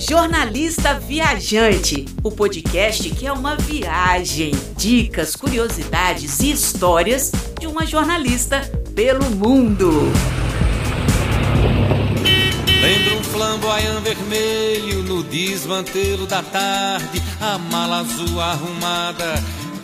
Jornalista Viajante, o podcast que é uma viagem, dicas, curiosidades e histórias de uma jornalista pelo mundo. Lembra um flamboyant vermelho no desmantelo da tarde, a mala azul arrumada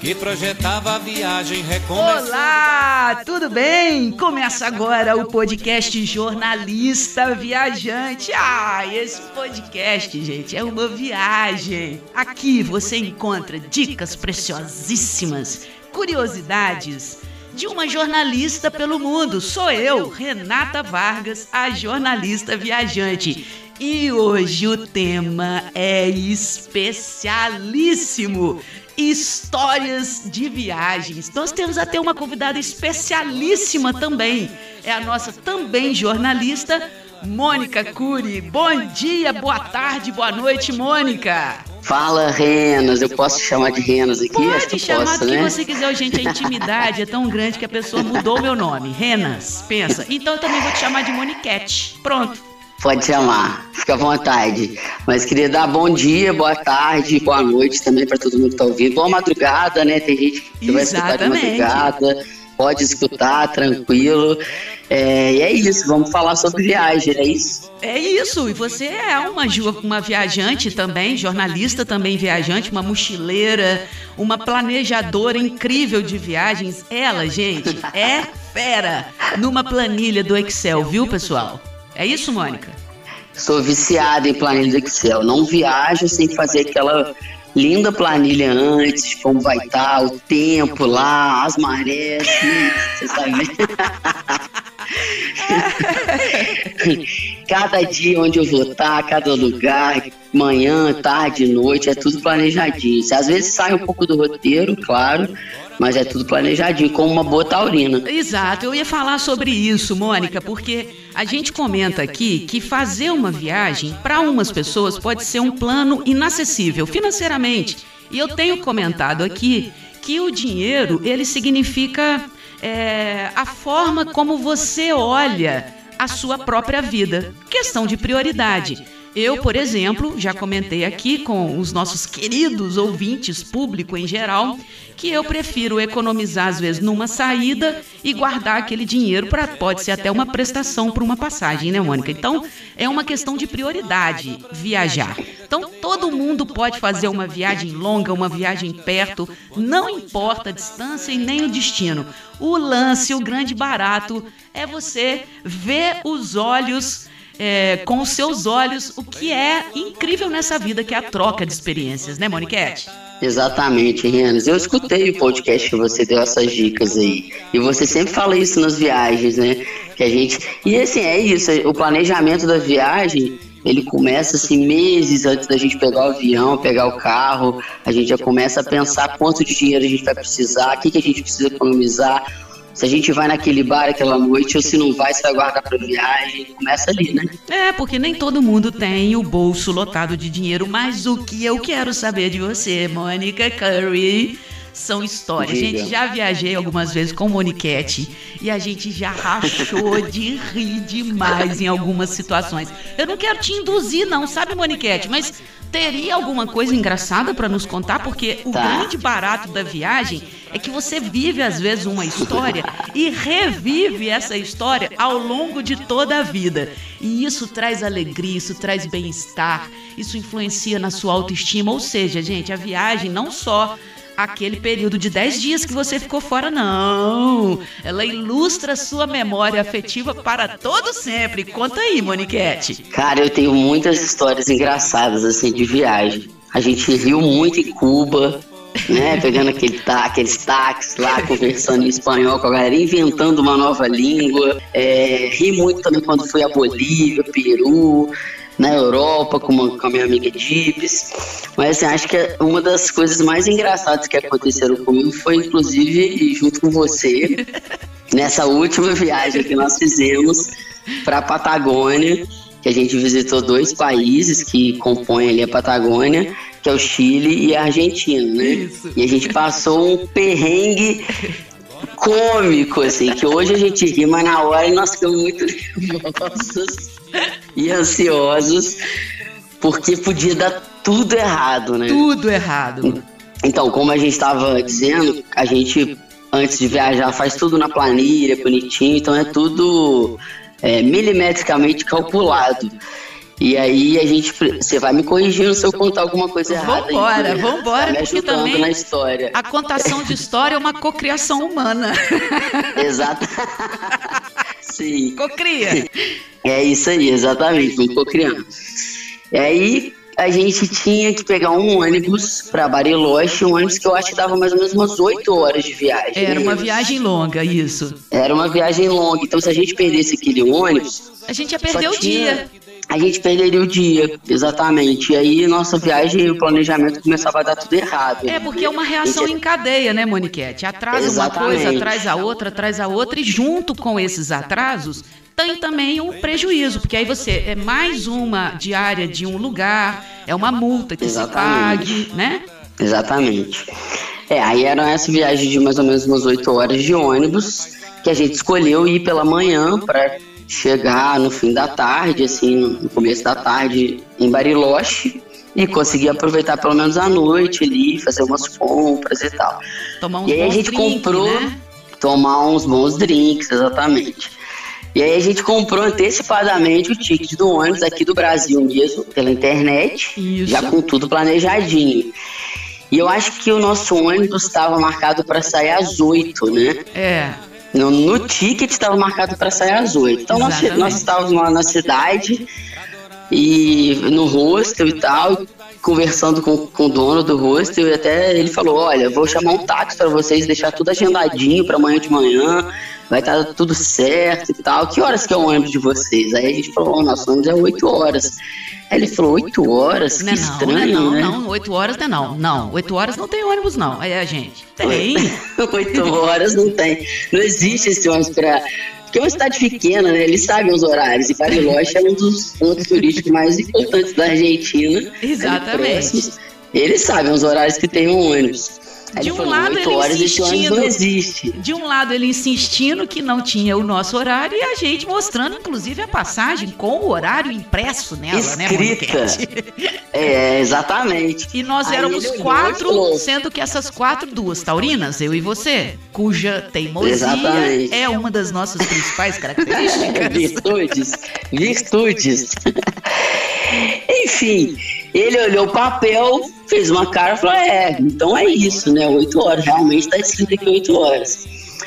que projetava a viagem recomeçando. Olá, tudo bem? Começa agora o podcast Jornalista Viajante. Ah, esse podcast, gente, é uma viagem. Aqui você encontra dicas preciosíssimas, curiosidades de uma jornalista pelo mundo. Sou eu, Renata Vargas, a jornalista viajante. E hoje o tema é especialíssimo histórias de viagens. Nós temos até uma convidada especialíssima também. É a nossa também jornalista, Mônica Cury. Bom dia, boa tarde, boa noite, Mônica. Fala, Renas. Eu posso chamar de Renas aqui? Pode chamar posso, do que né? você quiser. Gente, a intimidade é tão grande que a pessoa mudou meu nome. Renas, pensa. Então eu também vou te chamar de Moniquete. Pronto. Pode chamar, fica à vontade. Mas queria dar bom dia, boa tarde, boa noite também para todo mundo que tá ouvindo. Boa madrugada, né? Tem gente que vai escutar de madrugada, pode escutar, tranquilo. É, e é isso, vamos falar sobre viagem, é isso? É isso, e você é uma, uma viajante também, jornalista também viajante, uma mochileira, uma planejadora incrível de viagens. Ela, gente, é fera numa planilha do Excel, viu, pessoal? É isso, Mônica? Sou viciado em planilha do Excel. Não viajo sem fazer aquela linda planilha antes, como vai estar, o tempo lá, as marés, você sabe. cada dia onde eu vou estar, cada lugar, manhã, tarde, noite, é tudo planejadinho. Às vezes sai um pouco do roteiro, claro, mas é tudo planejadinho, como uma boa taurina. Exato, eu ia falar sobre isso, Mônica, porque a gente comenta aqui que fazer uma viagem para umas pessoas pode ser um plano inacessível financeiramente. E eu tenho comentado aqui que o dinheiro ele significa é, a forma como você olha a sua própria vida. Questão de prioridade. Eu, por exemplo, já comentei aqui com os nossos queridos ouvintes, público em geral, que eu prefiro economizar às vezes numa saída e guardar aquele dinheiro para pode ser até uma prestação para uma passagem, né, Mônica? Então, é uma questão de prioridade viajar. Então, todo mundo pode fazer uma viagem longa, uma viagem perto, não importa a distância e nem o destino. O lance, o grande barato é você ver os olhos é, com os seus olhos o que é incrível nessa vida, que é a troca de experiências, né, Moniquete? Exatamente, Renas. Eu escutei o podcast que você deu essas dicas aí. E você sempre fala isso nas viagens, né? Que a gente. E assim, é isso. O planejamento da viagem, ele começa assim meses antes da gente pegar o avião, pegar o carro. A gente já começa a pensar quanto de dinheiro a gente vai precisar, o que, que a gente precisa economizar. Se a gente vai naquele bar aquela noite ou se não vai, se vai guardar pra viagem. Começa ali, né? É, porque nem todo mundo tem o bolso lotado de dinheiro, mas o que eu quero saber de você, Mônica Curry, são histórias. Diga. Gente, já viajei algumas vezes com Moniquete e a gente já rachou de rir demais em algumas situações. Eu não quero te induzir, não, sabe, Moniquete? Mas teria alguma coisa engraçada pra nos contar? Porque o Tá. grande barato da viagem é que você vive, às vezes, uma história e revive essa história ao longo de toda a vida. E isso traz alegria, isso traz bem-estar, isso influencia na sua autoestima. Ou seja, gente, a viagem não só aquele período de 10 dias que você ficou fora, não. Ela ilustra sua memória afetiva para todo sempre. Conta aí, Moniquete. Cara, eu tenho muitas histórias engraçadas assim de viagem. A gente riu muito em Cuba, né? Pegando aquele tá, aqueles táxis lá, conversando em espanhol com a galera, inventando uma nova língua. É, ri muito também quando fui a Bolívia, Peru, na Europa com, uma- com a minha amiga Dibs. Mas assim, acho que uma das coisas mais engraçadas que aconteceram comigo foi, inclusive, junto com você, nessa última viagem que nós fizemos para Patagônia, que a gente visitou dois países que compõem ali a Patagônia, que é o Chile e a Argentina, né? Isso. E a gente passou um perrengue cômico, assim, que hoje a gente ri, mas na hora nós ficamos muito nervosos e ansiosos, porque podia dar tudo errado, né? Tudo errado. Então, como a gente estava dizendo, a gente antes de viajar faz tudo na planilha, bonitinho, então é tudo é, milimetricamente calculado. E aí a gente, você vai me corrigindo se eu contar alguma coisa errada. Vambora, aí, vambora, tá porque também na história. a contação de história é uma cocriação humana. Exato. Sim. Cocria. É isso aí, exatamente, vamos cocriando. E aí a gente tinha que pegar um ônibus para Bariloche, um ônibus que eu acho que dava mais ou menos umas 8 horas de viagem. Era uma viagem longa, isso. Era uma viagem longa, então se a gente perdesse aquele ônibus... A gente ia perder o dia a gente perderia o dia, exatamente. E aí nossa viagem, o planejamento começava a dar tudo errado. É, porque é uma reação em cadeia, né, Moniquete? Atrasa exatamente. uma coisa, atrás a outra, atrás a outra, e junto com esses atrasos, tem também um prejuízo, porque aí você é mais uma diária de um lugar, é uma multa que exatamente. se pague, né? Exatamente. É, aí era essa viagem de mais ou menos umas 8 horas de ônibus, que a gente escolheu ir pela manhã para chegar no fim da tarde, assim, no começo da tarde em Bariloche e conseguir aproveitar pelo menos a noite ali, fazer umas compras e tal. Tomar uns e aí a gente drink, comprou né? tomar uns bons drinks, exatamente. E aí a gente comprou antecipadamente o ticket do ônibus aqui do Brasil mesmo, pela internet, Isso. já com tudo planejadinho. E eu acho que o nosso ônibus estava marcado para sair às 8, né? É. No, no ticket estava marcado para sair às 8. Então nós, nós estávamos lá na cidade e no hostel e tal, conversando com, com o dono do hostel, e até ele falou: Olha, vou chamar um táxi para vocês, deixar tudo agendadinho para amanhã de manhã, vai estar tá tudo certo e tal. Que horas que é o ônibus de vocês? Aí a gente falou: oh, Nosso ônibus é 8 horas. Aí ele falou, oito horas? Não, que não, estranho, não, né? não, oito horas não é não. Não, oito horas não tem ônibus, não. Aí a gente. Tem. Oito horas não tem. Não existe esse ônibus pra. Porque é uma cidade pequena, né? Eles sabem os horários. E Bariloche é um dos pontos turísticos mais importantes da Argentina. Exatamente. Eles sabem os horários que tem um ônibus. De um lado, ele horas insistindo. não existe. De um lado, ele insistindo que não tinha o nosso horário e a gente mostrando, inclusive, a passagem com o horário impresso nela, né, Escrita. Moniquete? É, exatamente. E nós Aí éramos olhou quatro, sendo que essas quatro, duas taurinas, eu e você, cuja teimosia Exatamente. é uma das nossas principais características. Virtudes, virtudes. Enfim, ele olhou o papel, fez uma cara e falou: É, então é isso, né? Oito horas, realmente está escrito aqui oito horas.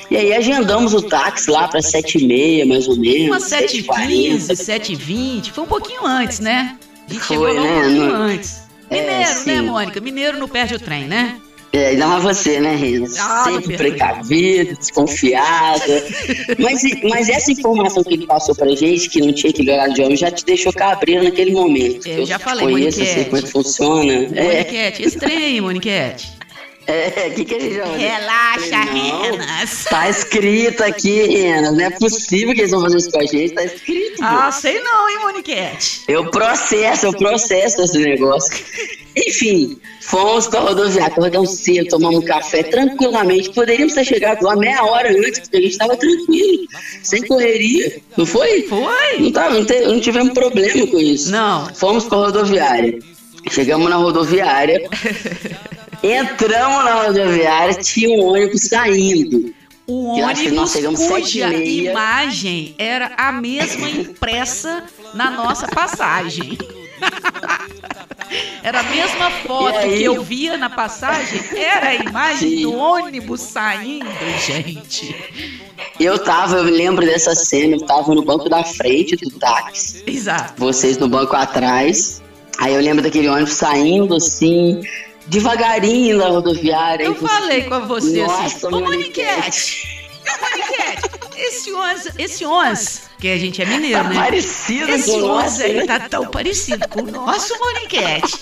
E aí agendamos o táxi lá para sete e meia, mais ou menos. Umas 7h15, 7h40. 7h20, foi um pouquinho antes, né? A gente Foi, chegou um né? pouquinho antes. É, Mineiro, né, sim. Mônica? Mineiro não perde o trem, né? É, ainda mais você, né, Rena? Ah, não Sempre precavida, desconfiada. mas, mas essa informação que ele passou pra gente, que não tinha aquele horário de ônibus, já te deixou cabreiro naquele momento. É, eu já falei, conheço, eu sei Moniquete. como é que funciona. É, Moniquete, trem aí, Moniquete. É, o que, que ele já Relaxa, Não. Renas. Tá escrito aqui, Rena. Não é possível que eles vão fazer isso com a gente. Tá escrito. Ah, sei não, hein, Moniquete. Eu processo, eu processo esse negócio. Enfim, fomos pra rodoviária, acordamos cedo, tomamos um café tranquilamente. Poderíamos ter chegado lá meia hora antes, porque a gente tava tranquilo, sem correria. Não foi? Foi? Não, tava, não, te- não tivemos problema com isso. Não. Fomos pra rodoviária. Chegamos na rodoviária. Entramos na rodoviária, tinha um ônibus saindo. O ônibus cuja imagem era a mesma impressa na nossa passagem. Era a mesma foto que eu via na passagem, era a imagem Sim. do ônibus saindo, gente. Eu tava, eu lembro dessa cena, eu tava no banco da frente do táxi. Exato. vocês no banco atrás. Aí eu lembro daquele ônibus saindo assim, devagarinho na rodoviária. Eu você- falei com você assim, Nossa, ô Moniquete, ô Moniquete, esse onze, esse onze, que a gente é mineiro, Tá né? parecido Esse com o nosso, onze aí né? tá tão parecido com o nosso Moniquete.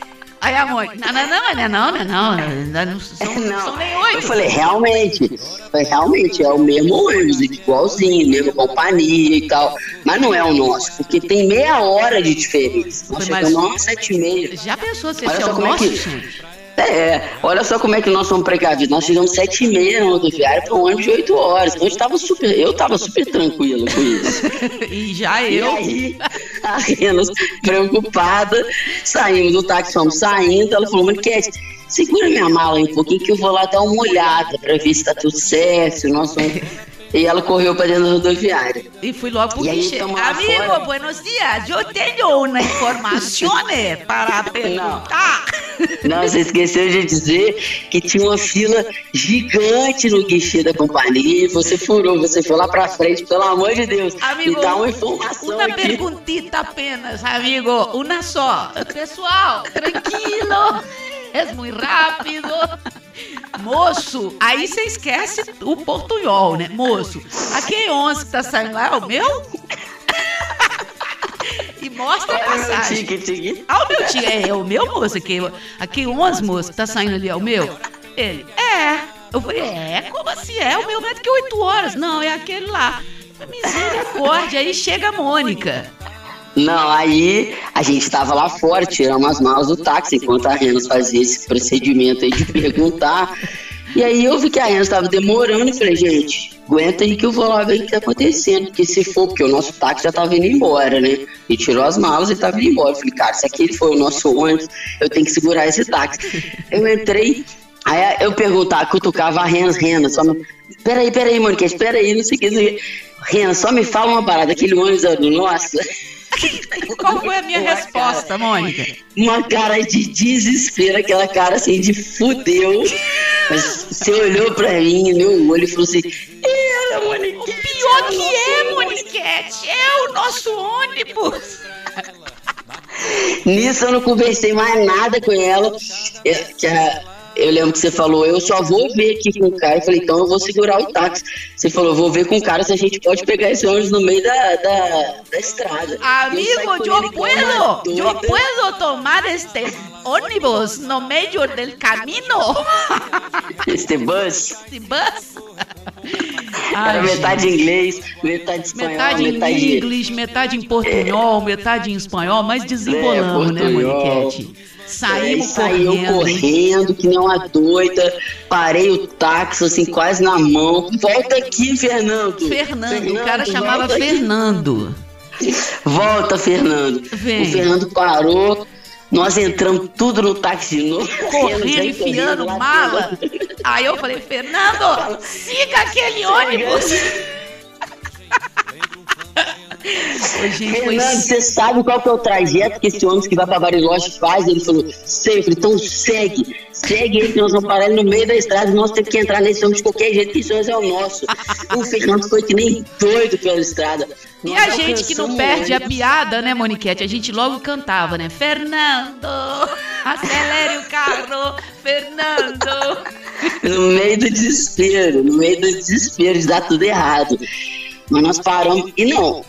Aí a Mônica, não, não, não, não, não, não, não, não, não são, Não, são nem eu oito. falei, realmente, realmente, é o mesmo ônibus, igualzinho, mesma companhia e tal, mas não é o nosso, porque tem meia hora de diferença. Nós chegamos às sete e meia. Já pensou se esse é o é nosso, que- É, olha só como é que nós somos precavidos. Nós chegamos sete e meia na rodoviária para um ônibus de oito horas. Então eu estava super, eu estava super tranquilo com isso. e já eu. E aí, a Renas, preocupada, saímos do táxi, fomos saindo. Ela falou, Maniquete, segura minha mala aí um pouquinho que eu vou lá dar uma olhada para ver se está tudo certo, se nós vamos e ela correu para dentro da rodoviária. E fui logo pro guichê. Amigo, fora... buenos dias. Eu tenho uma informação para perguntar. Não. Você esqueceu de dizer que tinha uma fila gigante no guichê da companhia. Você furou, você foi lá para frente, pelo amor de Deus. Amigo, e dá uma informação. Uma aqui. perguntita apenas, amigo. Uma só. Pessoal, tranquilo. É muito rápido. Moço, aí você esquece o portunhol, né? Moço, aquele 11 que tá saindo lá é o meu? E mostra a passagem. Ah, o meu ticket. É, é o meu, moço. Aquele, aquele 11, moço, que tá saindo ali é o meu? Ele, é. Eu falei, é? Como assim? É o meu, é que 8 horas. Não, é aquele lá. Misericórdia. Aí chega a Mônica. Não, aí a gente estava lá fora, tirando as malas do táxi, enquanto a Renas fazia esse procedimento aí de perguntar. E aí eu vi que a Renas estava demorando e falei, gente, aguenta aí que eu vou lá ver o que está acontecendo. Porque se for, porque o nosso táxi já estava indo embora, né? E tirou as malas e estava indo embora. Eu falei, cara, se aquele foi o nosso ônibus, eu tenho que segurar esse táxi. Eu entrei, aí eu perguntava, cutucava a Renas, Renas, só me... Peraí, peraí, Mônica, espera aí, não sei o que. Renas, só me fala uma parada, aquele ônibus é do nosso. Qual foi a minha uma resposta, cara, Mônica? Uma cara de desespero, aquela cara assim de fudeu. Mas você olhou pra mim, meu olho e falou assim: Era, Moniquete. O pior que é, Moniquete, é o nosso ônibus. Nisso eu não conversei mais nada com ela. Que a, eu lembro que você falou, eu só vou ver aqui com o cara. Eu falei, então eu vou segurar o táxi. Você falou, vou ver com o cara se a gente pode pegar esse ônibus no meio da, da, da estrada. Amigo, eu, puedo, eu puedo tomar este ônibus no meio do caminho. Este bus. Este bus. Ai, Era metade gente. inglês, metade espanhol, metade, metade em inglês, metade em portunhol, é. metade em espanhol, mas desembolamos, é, né, Moniquete? Saímos é, correndo. correndo, que nem uma doida. Parei o táxi, assim, quase na mão. Volta aqui, Fernando. Fernando, Fernando o cara chamava Fernando. Volta, Fernando. Vem. O Fernando parou. Nós entramos tudo no táxi de novo. Correndo, enfiando mala. Aí eu falei, Fernando, siga aquele ônibus. Fernando, você sabe qual que é o trajeto que esse ônibus que vai para Bariloche faz? Ele falou, sei, então segue, segue aí que nós vamos parar no meio da estrada, nós temos que entrar nesse ônibus de qualquer jeito, que esse ônibus é o nosso. o Fernando foi que nem doido pela estrada. E a gente que não perde a piada, né, Moniquete? A gente logo cantava, né? Fernando, acelere o carro, Fernando. No meio do desespero, no meio do desespero de dar tudo errado. Mas nós paramos. E não,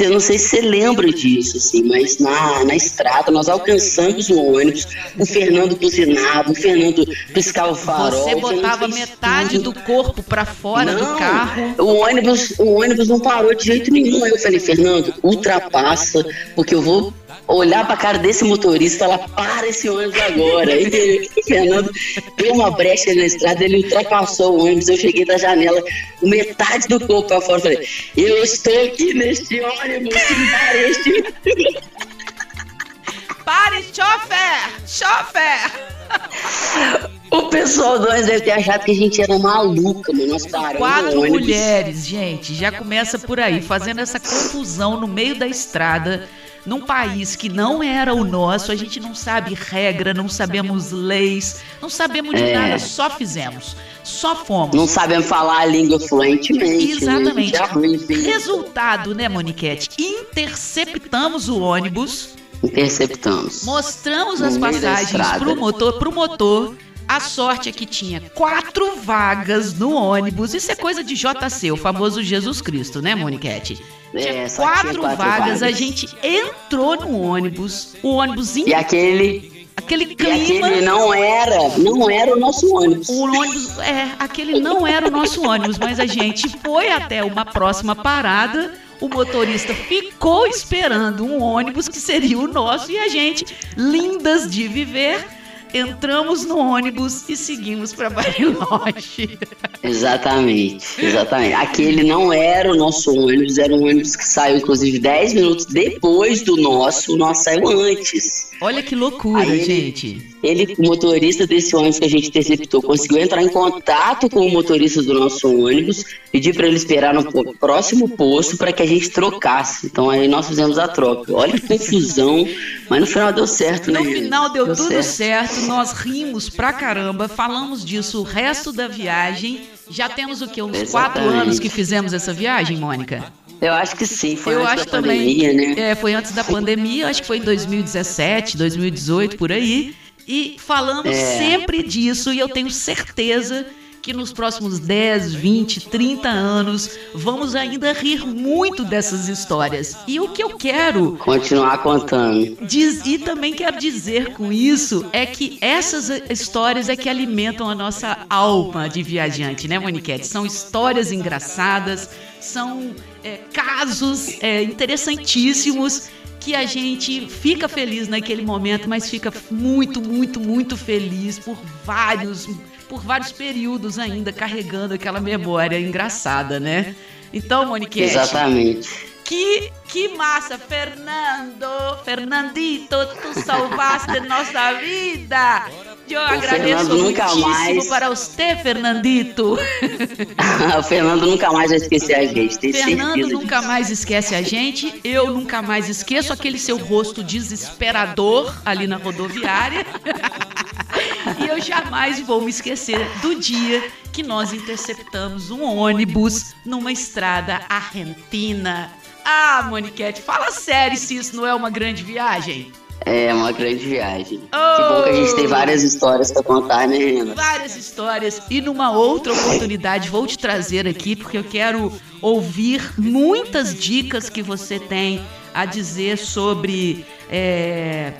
eu não sei se você lembra disso, assim, mas na, na estrada nós alcançamos o ônibus, o Fernando buzinava, o Fernando piscava o farol. Você botava metade tudo. do corpo para fora não, do carro. O ônibus, o ônibus não parou de jeito nenhum. Aí eu falei, Fernando, ultrapassa, porque eu vou olhar pra cara desse motorista e falar, para esse ônibus agora. Aí o Fernando deu uma brecha na estrada, ele ultrapassou o ônibus, eu cheguei da janela, metade do corpo pra fora, falei, eu estou aqui neste ônibus, para este... Pare, chofer! Chofer! O pessoal do ônibus deve ter achado que a gente era maluca, mano. Nós paramos Quatro mulheres, gente, já começa por aí, fazendo essa confusão no meio da estrada num país que não era o nosso, a gente não sabe regra, não sabemos leis, não sabemos de é. nada, só fizemos. Só fomos. Não sabemos falar a língua fluentemente. Né? Exatamente. Né? Resultado, né, Moniquete? Interceptamos o ônibus. Interceptamos. Mostramos as passagens pro motor, pro motor. A sorte é que tinha quatro vagas no ônibus. Isso é coisa de JC, o famoso Jesus Cristo, né, Moniquete? É, quatro, tinha quatro vagas, vagas, a gente entrou no ônibus, o ônibus E aquele aquele clima. E aquele não era, não era o nosso ônibus. O ônibus, é, aquele não era o nosso ônibus, mas a gente foi até uma próxima parada. O motorista ficou esperando um ônibus que seria o nosso e a gente, lindas de viver, entramos no ônibus e seguimos para Bariloche. Exatamente, exatamente. Aquele não era o nosso ônibus, era um ônibus que saiu, inclusive, 10 minutos depois do nosso, o nosso saiu antes. Olha que loucura, Aí gente. Ele, o motorista desse ônibus que a gente interceptou, conseguiu entrar em contato com o motorista do nosso ônibus, pedir para ele esperar no próximo posto para que a gente trocasse. Então aí nós fizemos a troca. Olha que confusão, mas no final deu certo, né? No final deu, deu tudo certo. certo, nós rimos pra caramba, falamos disso o resto da viagem. Já temos o que? Uns Exatamente. quatro anos que fizemos essa viagem, Mônica? Eu acho que sim, foi eu antes acho da também, pandemia, né? É, foi antes da pandemia, acho que foi em 2017, 2018, por aí. E falamos é. sempre disso e eu tenho certeza que nos próximos 10, 20, 30 anos vamos ainda rir muito dessas histórias. E o que eu quero continuar contando. Diz, e também quero dizer com isso é que essas histórias é que alimentam a nossa alma de viajante, né, Moniquete? São histórias engraçadas, são é, casos é, interessantíssimos que a gente fica feliz naquele momento, mas fica muito, muito, muito feliz por vários por vários períodos ainda carregando aquela memória engraçada, né? Então, Monique. Exatamente. Que, que massa, Fernando! Fernandito, tu salvaste nossa vida! Eu o agradeço Fernando nunca mais para você, Fernandito. o Fernando nunca mais vai esquecer a gente. Tem Fernando nunca disso. mais esquece a gente. Eu nunca mais esqueço aquele seu rosto desesperador ali na rodoviária. e eu jamais vou me esquecer do dia que nós interceptamos um ônibus numa estrada argentina. Ah, Moniquete, fala sério se isso não é uma grande viagem. É uma grande viagem. Oh! Que bom que a gente tem várias histórias para contar, né, Renan? Várias histórias. E numa outra oportunidade vou te trazer aqui, porque eu quero ouvir muitas dicas que você tem a dizer sobre é,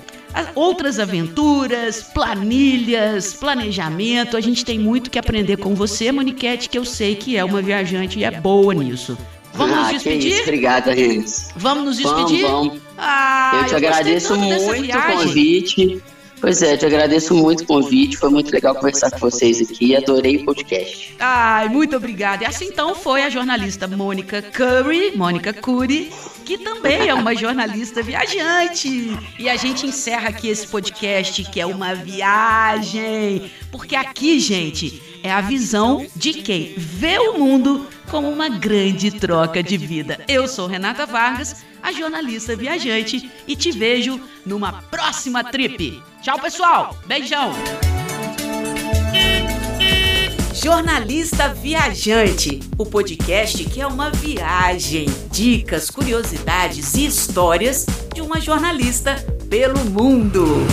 outras aventuras, planilhas, planejamento. A gente tem muito que aprender com você, Moniquete, que eu sei que é uma viajante e é boa nisso. Vamos ah, nos despedir? Isso, obrigada, Renz. Vamos nos despedir? Vamos, vamos. Ah, eu te eu agradeço muito o convite. Pois é, te agradeço muito o convite, foi muito legal conversar com vocês aqui, adorei o podcast. Ai, muito obrigada. E assim então foi a jornalista Mônica Curry, Mônica Cury, que também é uma jornalista viajante. E a gente encerra aqui esse podcast que é uma viagem, porque aqui, gente, é a visão de quem vê o mundo como uma grande troca de vida. Eu sou Renata Vargas, a jornalista viajante, e te vejo numa próxima trip. Tchau, pessoal. Beijão. Jornalista Viajante, o podcast que é uma viagem, dicas, curiosidades e histórias de uma jornalista pelo mundo.